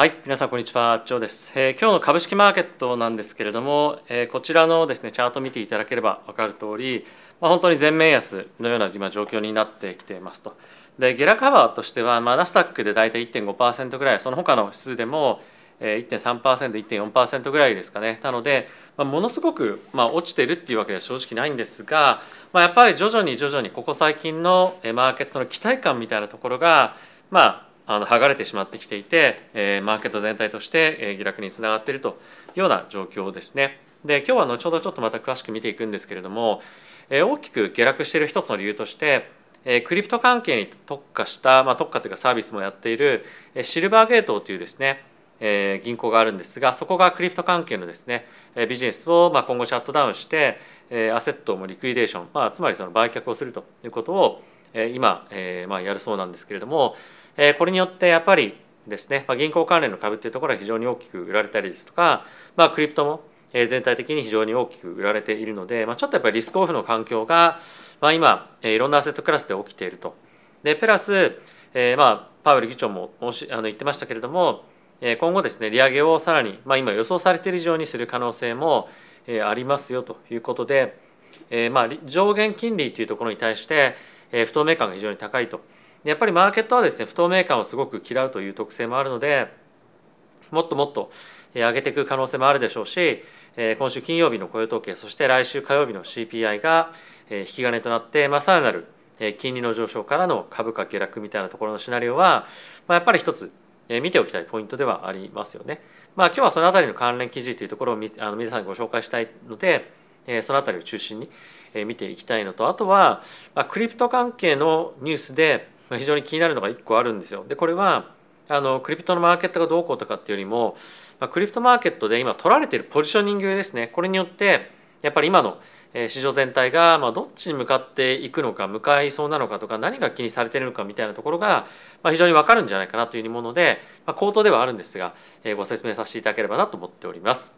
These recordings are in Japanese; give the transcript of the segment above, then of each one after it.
はい皆さんこんにちは。ジョーです、えー、今日の株式マーケットなんですけれども、えー、こちらのですねチャート見ていただければ分かる通り、まあ、本当に全面安のような今状況になってきていますと。で下落幅としては、ま、ナスダックで大体1.5%ぐらいその他の指数でも 1.3%1.4% ぐらいですかね。なので、まあ、ものすごく、まあ、落ちてるっていうわけでは正直ないんですが、まあ、やっぱり徐々に徐々にここ最近のマーケットの期待感みたいなところがまああの剥がれてしまってきていて、え、マーケット全体として、え、下落につながっているというような状況ですね。で今日は後ほどちょっとまた詳しく見ていくんですけれども、え、大きく下落している一つの理由として、え、クリプト関係に特化した、まあ、特化というかサービスもやっている、え、シルバーゲートというですねえ、銀行があるんですがそこがクリプト関係のですねえビジネスをま今後シャットダウンして、え、アセットもリクイデーション、まあ、つまりその売却をするということを、え、今、えま、やるそうなんですけれども、えこれによってやっぱりですね、ま、銀行関連の株っていうところは非常に大きく売られたりですとか、まあ、クリプトも全体的に非常に大きく売られているので、まあ、ちょっとやっぱりリスクオフの環境が、まあ、今いろんなアセットクラスで起きていると。でプラス、えー、まあパウエル議長もあの言ってましたけれども今後ですね利上げをさらに、まあ、今予想されている以上にする可能性もありますよということで、え、まあ上限金利というところに対して不透明感が非常に高いと。やっぱりマーケットはですね不透明感をすごく嫌うという特性もあるのでもっともっと上げていく可能性もあるでしょうし今週金曜日の雇用統計そして来週火曜日の CPI が引き金となって、まあ、さらなる金利の上昇からの株価下落みたいなところのシナリオは、まあ、やっぱり一つ見ておきたいポイントではありますよね。まあ、今日はその辺りの関連記事というところをあの皆さんにご紹介したいのでその辺りを中心に見ていきたいのとあとはクリプト関係のニュースで非常に気になるのが1個あるんですよ。でこれはあのクリプトのマーケットがどうこうとかっていうよりも、まあ、クリプトマーケットで今取られているポジショニングですねこれによってやっぱり今の市場全体がまどっちに向かっていくのか向かいそうなのかとか何が気にされているのかみたいなところが非常に分かるんじゃないかなというもので、まあ、口頭ではあるんですがご説明させていただければなと思っております。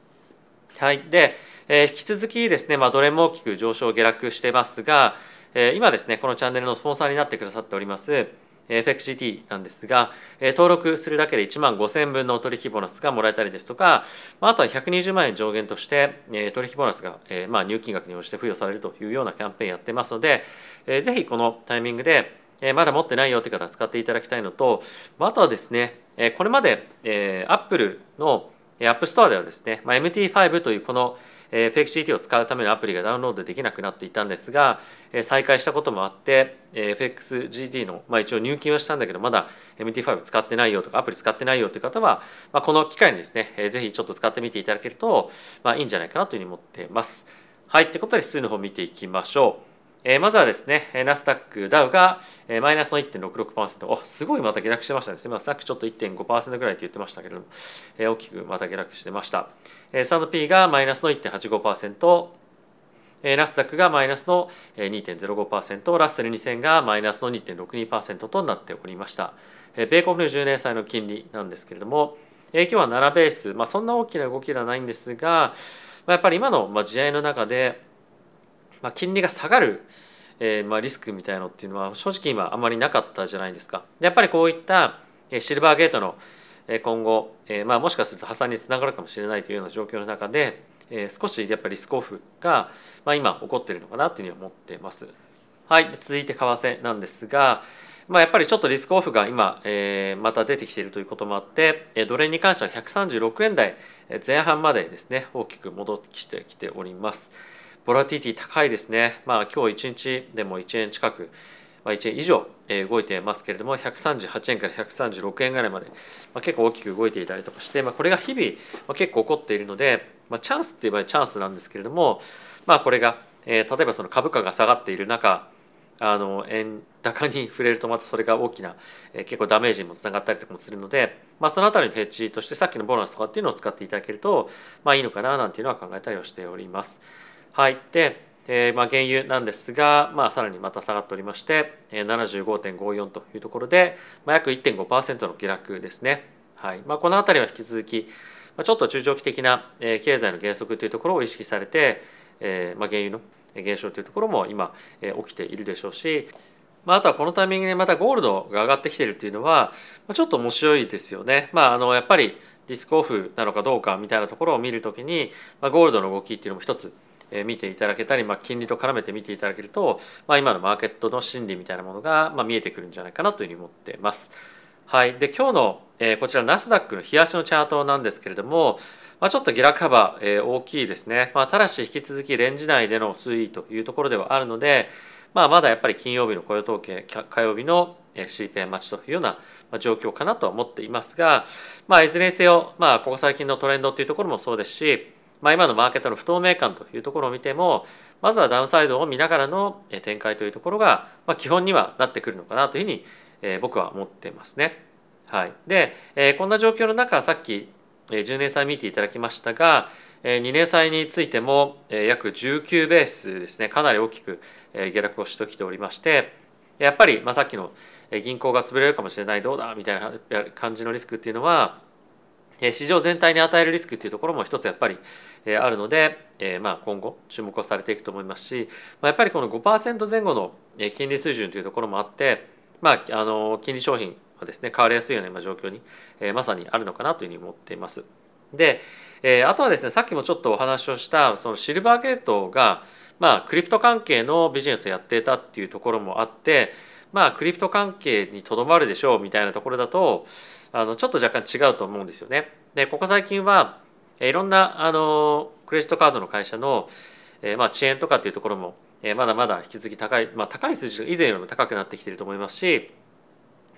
はい、で、え、引き続きですね、まあ、どれも大きく上昇下落してますが、え今ですねこのチャンネルのスポンサーになってくださっております FXGT なんですが、登録するだけで1万5000分の取引ボーナスがもらえたりですとか、あとは120万円上限として、取引ボーナスが、まあ、入金額に応じて付与されるというようなキャンペーンやってますので、ぜひこのタイミングで、まだ持ってないよという方は使っていただきたいのと、あとはですね、これまで Apple の App Store ではですね、MT5 というこの FXGT を使うためのアプリがダウンロードできなくなっていたんですが再開したこともあって FXGT の、まあ、一応入金はしたんだけどまだ MT5 使ってないよとかアプリ使ってないよという方は、まあ、この機会にですねぜひちょっと使ってみていただけると、まあ、いいんじゃないかなというふうに思っています。はい、ってことで指数の方見ていきましょう。えー、まずはですね、ナスダック、ダウが、えー、マイナスの1.66%、おすごいまた下落してましたね。すみません、さっきちょっと1.5%ぐらいと言ってましたけれども、えー、大きくまた下落してました。えー、サンド P がマイナスの1.85%、えー、ナスダックがマイナスの2.05%、ラッセル2000がマイナスの2.62%となっておりました。えー、米国の10年債の金利なんですけれども、えー、今日は7ベース、まあ、そんな大きな動きではないんですが、まあ、やっぱり今の、まあ、試合の中で、まあ、金利が下がる、えーまあ、リスクみたいのっていうのは正直今あまりなかったじゃないですか。やっぱりこういったシルバーゲートの今後、えーまあ、もしかすると破産につながるかもしれないというような状況の中で、えー、少しやっぱりリスクオフが、まあ、今起こっているのかなというふうに思ってます。はい、続いて為替なんですが、まあ、やっぱりちょっとリスクオフが今、えー、また出てきているということもあってえドル円に関しては136円台前半までですね大きく戻ってきております。ボラティティ高いですね。まあ今日1日でも1円近く、まあ、1円以上動いてますけれども138円から136円ぐらいまで、まあ、結構大きく動いていたりとかして、まあ、これが日々、まあ、結構起こっているので、まあ、チャンスって言えばチャンスなんですけれども、まあ、これが、えー、例えばその株価が下がっている中あの円高に触れるとまたそれが大きな、えー、結構ダメージにもつながったりとかもするので、まあ、そのあたりのヘッジとしてさっきのボーナスとかっていうのを使っていただけると、まあ、いいのかななんていうのは考えたりはしております。はい、で、えーまあ、原油なんですが、まあ、さらにまた下がっておりまして75.54というところで、まあ、約1.5%の下落ですね。はいまあ、この辺りは引き続き、まあ、ちょっと中長期的な、え、経済の減速というところを意識されて、えーまあ、原油の減少というところも今、えー、起きているでしょうしまあ、あとはこのタイミングでまたゴールドが上がってきているっていうのはまあちょっと面白いですよね。まあ、あのやっぱりリスクオフなのかどうかみたいなところを見るときに、まあ、ゴールドの動きっていうのも一つ見ていただけたり、まあ、金利と絡めて見ていただけると、まあ、今のマーケットの心理みたいなものが、まあ、見えてくるんじゃないかなというふうに思っています。はい、で今日の、えー、こちらナスダックの冷やしのチャートなんですけれども、まあ、ちょっと下落幅、えー、大きいですね、まあ、ただし引き続きレンジ内での推移というところではあるので、まあ、まだやっぱり金曜日の雇用統計火曜日の CPI 待ちというような状況かなとは思っていますが、まあ、いずれにせよ、まあ、ここ最近のトレンドというところもそうですし、まあ、今のマーケットの不透明感というところを見てもまずはダウンサイドを見ながらの展開というところが、まあ、基本にはなってくるのかなというふうに、え僕は思っていますね。はい、で、えこんな状況の中さっき10年債見ていただきましたが2年債についても約19ベースですねかなり大きく下落をしてきておりましてやっぱり、まあ、さっきの銀行が潰れるかもしれないどうだみたいな感じのリスクっていうのは市場全体に与えるリスクっていうところも一つやっぱりあるので、まあ今後注目をされていくと思いますし、まあ、やっぱりこの5%前後の金利水準というところもあって、まあ、あの金利商品はですね変わりやすいような状況に、まさにあるのかなというふうに思っています。で、えあとはですねさっきもちょっとお話をしたそのシルバーゲートが、まあ、クリプト関係のビジネスをやっていたっていうところもあってまあクリプト関係にとどまるでしょうみたいなところだとあのちょっと若干違うと思うんですよね。でここ最近はいろんなあのクレジットカードの会社の、えまあ、遅延とかっていうところも、えまだまだ引き続き高い、まあ、高い数字以前よりも高くなってきていると思いますし、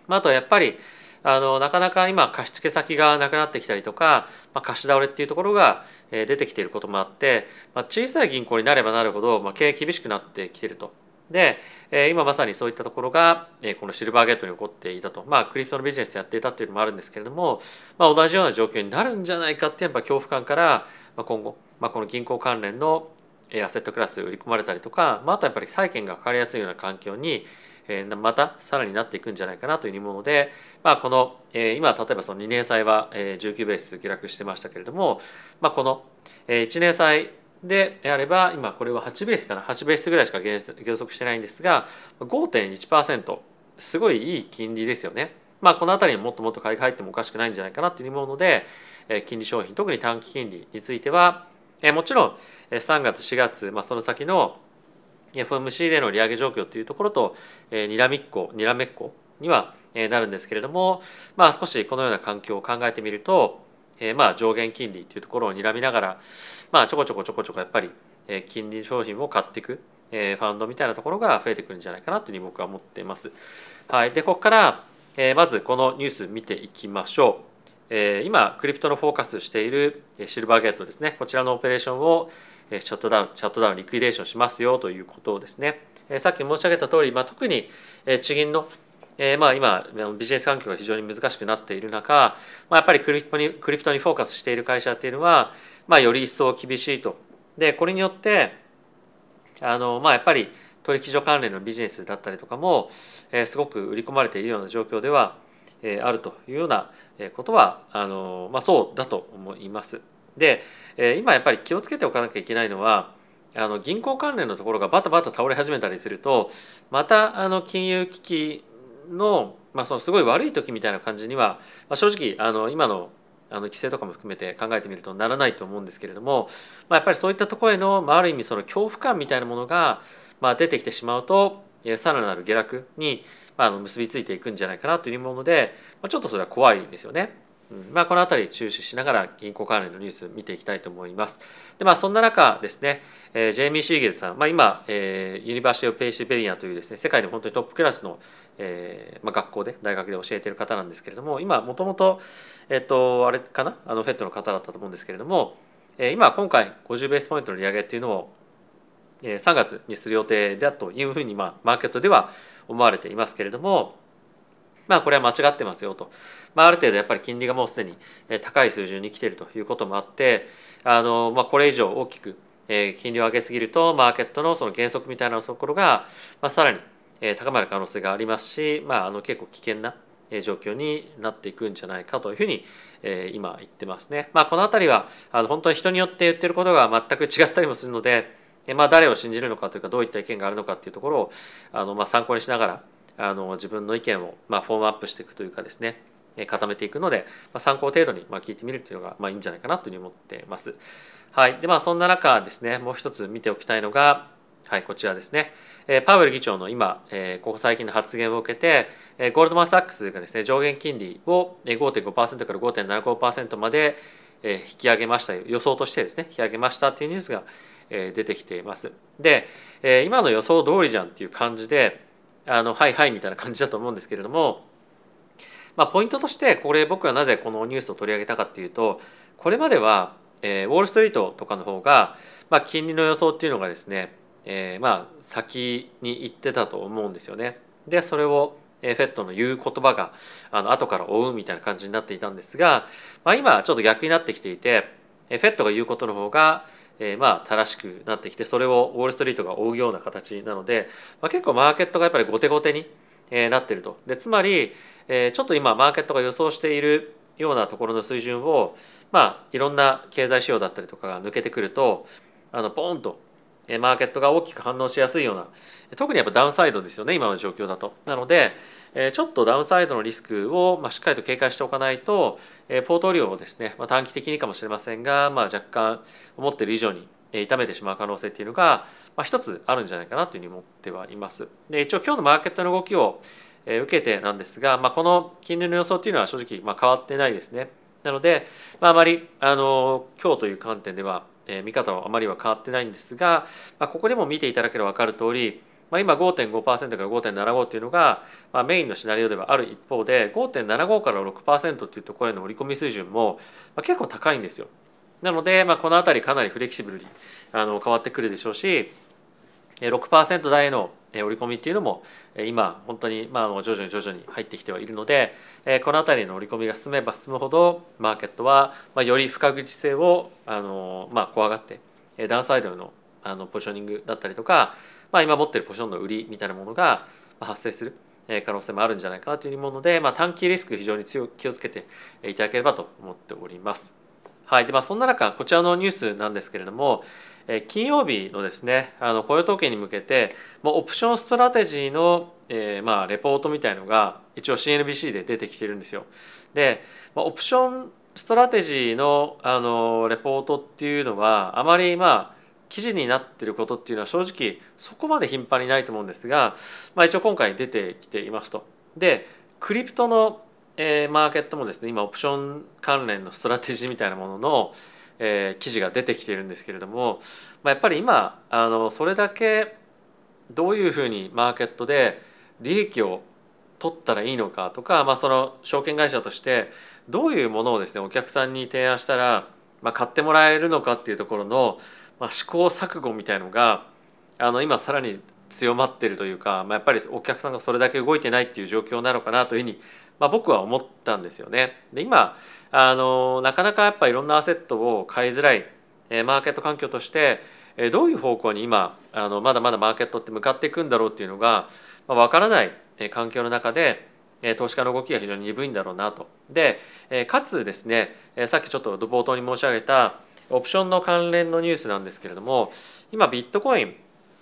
まあ、あとはやっぱりあのなかなか今貸付先がなくなってきたりとか、まあ、貸し倒れっていうところが出てきていることもあって、まあ、小さい銀行になればなるほど、まあ、経営厳しくなってきてると。でえ今まさにそういったところがえこのシルバーゲートに起こっていたと。まあクリプトのビジネスやっていたっていうのもあるんですけれども、まあ、同じような状況になるんじゃないかってやっぱ恐怖感からま今後、まあ、この銀行関連のアセットクラス売り込まれたりとか、まあ、あとやっぱり債券がかかりやすいような環境にまたさらになっていくんじゃないかなというもので、まあ、この今例えばその2年債は19ベース下落してましたけれども、まあ、この1年債であれば今これは8ベースかな8ベースぐらいしか減速してないんですが5.1%すごいいい金利ですよね。まあ、この辺りにもっともっと買いが入ってもおかしくないんじゃないかなというもので金利商品特に短期金利についてはもちろん3月4月、まあ、その先の FOMC での利上げ状況というところとにらみっこにらめっこにはなるんですけれども、まあ、少しこのような環境を考えてみると、えまあ上限金利というところをにらみながら、まあ、ちょこちょこちょこちょこやっぱり金利商品を買っていくえファンドみたいなところが増えてくるんじゃないかなというふうに僕は思っています。はい、でここから、えまずこのニュース見ていきましょう。え今クリプトのフォーカスしているシルバーゲートですねこちらのオペレーションをシャットダウンシャットダウン liquidation しますよということをですねさっき申し上げた通り、まあ、特に地銀のえー、まあ今ビジネス環境が非常に難しくなっている中、まあ、やっぱりクリプトにクリプトにフォーカスしている会社っていうのは、まあ、より一層厳しいと。でこれによってあの、まあ、やっぱり取引所関連のビジネスだったりとかも、えー、すごく売り込まれているような状況では、えー、あるというようなことはあの、まあ、そうだと思います。で今やっぱり気をつけておかなきゃいけないのはあの銀行関連のところがバタバタ倒れ始めたりするとまたあの金融危機の,、まあそのすごい悪い時みたいな感じには、まあ、正直あの今のあの規制とかも含めて考えてみるとならないと思うんですけれども、まあ、やっぱりそういったところへの、まあ、ある意味その恐怖感みたいなものが、まあ、出てきてしまうとさらなる下落に、まあ、結びついていくんじゃないかなというもので、まあ、ちょっとそれは怖いですよね。まあ、この辺り注視しながら銀行関連のニュース見ていきたいと思います。でまあ、そんな中ですね、えー、ジェレミー・シーゲルさん、まあ、今、えー、 University of Pennsylvania というですね世界で本当にトップクラスの、えーまあ、学校で大学で教えている方なんですけれども今もともとえっとあれかな？あのフェットの方だったと思うんですけれども、えー、今今回50ベースポイントの利上げっていうのを3月にする予定だというふうに、まあ、マーケットでは思われていますけれどもまあこれは間違ってますよと、まあ、ある程度やっぱり金利がもうすでに高い水準に来ているということもあってあの、まあ、これ以上大きく金利を上げすぎるとマーケットのその減速みたいなところが、まあ、さらに高まる可能性がありますし、まあ、あの結構危険な状況になっていくんじゃないかというふうに今言ってますね。まあ、この辺りはあの本当に人によって言ってることが全く違ったりもするので、まあ、誰を信じるのかというかどういった意見があるのかっていうところをあのまあ参考にしながらあの自分の意見を、まあ、フォームアップしていくというかですね固めていくので、まあ、参考程度にまあ聞いてみるっていうのがまあいいんじゃないかなというふうに思っています。はいでまあ、そんな中ですねもう一つ見ておきたいのが、はい、こちらですね。えパウエル議長の今、えここ最近の発言を受けて、えゴールドマン・サックスがですね上限金利を5.5%から5.75%まで引き上げました予想としてですね引き上げましたというニュースが出てきています。で今の予想通りじゃんっていう感じであのはいはいみたいな感じだと思うんですけれども、まあ、ポイントとしてこれ僕はなぜこのニュースを取り上げたかっていうとこれまでは、えー、ウォール・ストリートとかの方が、まあ、金利の予想っていうのがですね、えー、まあ先に行ってたと思うんですよね。でそれをフェットの言う言葉があの後から追うみたいな感じになっていたんですが、まあ、今ちょっと逆になってきていてフェットが言うことの方がえー、まあ正しくなってきてそれをウォール・ストリートが追うような形なので、まあ、結構マーケットがやっぱり後手後手に、え、なってるとでつまり、え、ちょっと今マーケットが予想しているようなところの水準をまあいろんな経済指標だったりとかが抜けてくるとあのポーンとマーケットが大きく反応しやすいような特にやっぱダウンサイドですよね今の状況だと。なのでちょっとダウンサイドのリスクをしっかりと警戒しておかないとポートリオをですね短期的にかもしれませんが、まあ、若干思っている以上に痛めてしまう可能性っていうのが一つあるんじゃないかなというふうに思ってはいます。で一応今日のマーケットの動きを受けてなんですが、まあ、この金利の予想っていうのは正直まあ変わってないですね。なので、まあ、あまりあの今日という観点では、え見方はあまりは変わってないんですが、まあ、ここでも見ていただければ分かる通りまあ、今5.5%から5.75っていうのが、まあ、メインのシナリオではある一方で5.75から6%っていうところへの織り込み水準も、まあ、結構高いんですよ。なので、まあ、この辺りかなりフレキシブルにあの変わってくるでしょうし6%台の織り込みっていうのも今本当にまあ徐々に徐々に入ってきてはいるのでこの辺りの織り込みが進めば進むほどマーケットはより不確実性をあのまあ怖がってダウンサイドのあのポジショニングだったりとかまあ、今持ってるポジションの売りみたいなものが発生する可能性もあるんじゃないかなというふうに思うので、まあ、短期リスク非常に強気をつけていただければと思っております。はいでまあ、そんな中こちらのニュースなんですけれどもえ金曜日のですねあの雇用統計に向けてまあオプションストラテジーの、えー、まあレポートみたいのが一応 CNBC で出てきてるんですよ。で、まあ、オプションストラテジーのあのレポートっていうのはあまりまあ記事になってることっていうのは正直そこまで頻繁にないと思うんですが、まあ、一応今回出てきていますと。でクリプトの、えー、マーケットもですね今オプション関連のストラテジーみたいなものの、えー、記事が出てきているんですけれども、まあ、やっぱり今あのそれだけどういうふうにマーケットで利益を取ったらいいのかとか、まあ、その証券会社としてどういうものをですねお客さんに提案したら、まあ、買ってもらえるのかっていうところのまあ、試行錯誤みたいのがあの今さらに強まってるというか、まあ、やっぱりお客さんがそれだけ動いてないっていう状況なのかなというふうに、まあ、僕は思ったんですよね。で今あのなかなかやっぱいろんなアセットを買いづらいマーケット環境としてどういう方向に今あのまだまだマーケットって向かっていくんだろうっていうのが、まあ、分からない環境の中で投資家の動きが非常に鈍いんだろうなと。でかつですねさっきちょっと冒頭に申し上げたオプションの関連のニュースなんですけれども今ビットコイン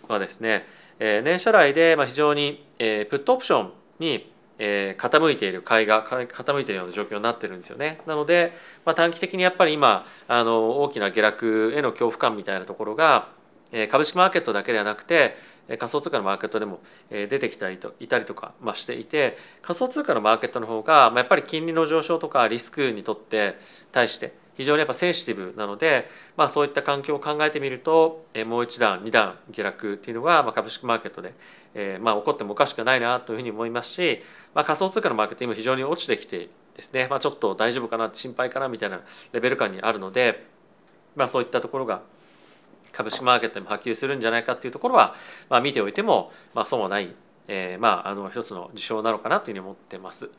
はですね年初来で非常にプットオプションに傾いている買いが傾いているような状況になってるんですよね。なので、まあ、短期的にやっぱり今あの大きな下落への恐怖感みたいなところがえ株式マーケットだけではなくて仮想通貨のマーケットでも出てきたりといたりとか、まあ、していて仮想通貨のマーケットの方が、まあ、やっぱり金利の上昇とかリスクにとって対して非常にやっぱセンシティブなので、まあ、そういった環境を考えてみるともう一段二段下落っていうのが、まあ、株式マーケットで、えー、まあ起こってもおかしくないなというふうに思いますし、まあ、仮想通貨のマーケット今非常に落ちてきてですね、まあ、ちょっと大丈夫かな心配かなみたいなレベル感にあるので、まあ、そういったところが株式マーケットにも波及するんじゃないかっていうところは、まあ、見ておいても、まあ、そうはない、えー、まああの一つの事象なのかなというふうに思ってます。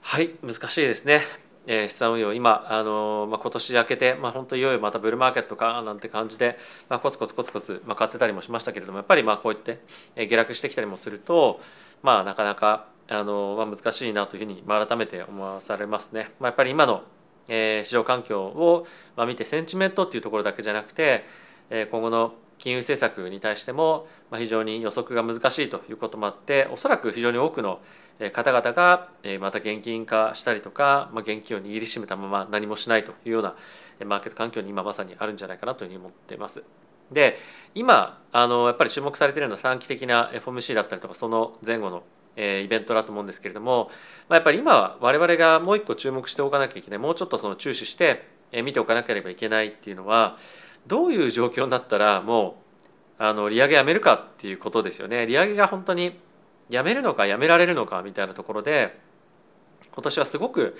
はい難しいですね。えー、資産運用今あの、まあ、今年明けて、まあ、本当いよいよまたブルーマーケットかなんて感じで、まあ、コツコツコツコツ、まあ、買ってたりもしましたけれどもやっぱりまあこうやって、えー、下落してきたりもすると、まあ、なかなかあの、まあ、難しいなというふうに、まあ、改めて思わされますね。まあ、やっぱり今の、えー、市場環境を、まあ、見てセンチメントっていうところだけじゃなくて、えー、今後の金融政策に対してもまあ非常に予測が難しいということもあっておそらく非常に多くの方々がまた現金化したりとか、まあ、現金を握りしめたまま何もしないというようなマーケット環境に今まさにあるんじゃないかなというふうに思っています。で今あのやっぱり注目されているのは短期的な FOMC だったりとかその前後のイベントだと思うんですけれども、まあ、やっぱり今は我々がもう一個注目しておかなきゃいけないもうちょっとその注視して見ておかなければいけないっていうのはどういう状況になったらもうあの利上げやめるかっていうことですよね。利上げが本当にやめるのかやめられるのかみたいなところで今年はすごく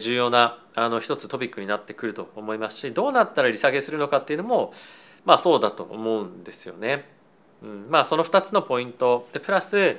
重要なあの一つトピックになってくると思いますしどうなったら利下げするのかっていうのもまあそうだと思うんですよね。うん、まあその2つのポイント。でプラス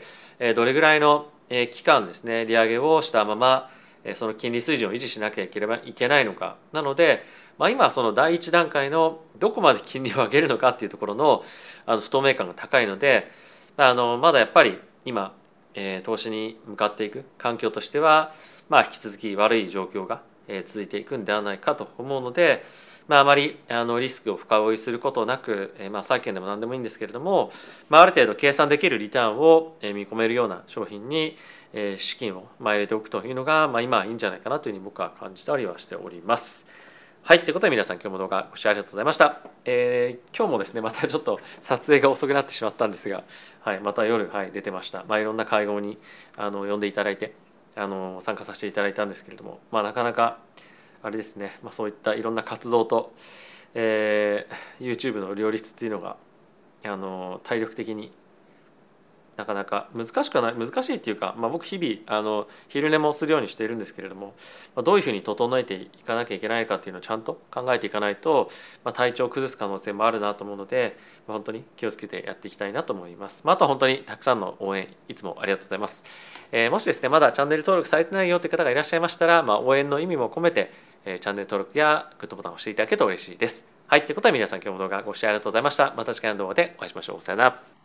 どれぐらいの期間ですね利上げをしたままその金利水準を維持しなきゃいければいけないのか。なので、まあ、今その第一段階のどこまで金利を上げるのかっていうところのあの不透明感が高いのであのまだやっぱり今、えー、投資に向かっていく環境としては、まあ、引き続き悪い状況が、えー、続いていくんではないかと思うので、まあ、あまりあのリスクを深追いすることなく、えー、まあ債券でも何でもいいんですけれども、まあ、ある程度計算できるリターンを見込めるような商品に、えー、資金をまあ入れておくというのが、まあ、今いいんじゃないかなというふうに僕は感じたりはしております。はい、ということで皆さん今日も動画ご視聴ありがとうございました。えー、今日もですねまたちょっと撮影が遅くなってしまったんですが、はい、また夜、はい、出てました。まあ、いろんな会合にあの呼んでいただいてあの参加させていただいたんですけれども、まあ、なかなかあれですね、まあ、そういったいろんな活動と、えー、YouTube の両立っていうのがあの体力的になかなか難しくはない難しいっていうか、まあ、僕日々あの昼寝もするようにしているんですけれども、まあ、どういうふうに整えていかなきゃいけないかっていうのをちゃんと考えていかないと、まあ、体調を崩す可能性もあるなと思うので、まあ、本当に気をつけてやっていきたいなと思います。まあ、あと本当にたくさんの応援いつもありがとうございます。えー、もしですねまだチャンネル登録されてないよという方がいらっしゃいましたら、まあ、応援の意味も込めて、えー、チャンネル登録やグッドボタンを押していただけると嬉しいです。はい、ということで皆さん今日も動画ご視聴ありがとうございました。また次回の動画でお会いしましょう。さよなら。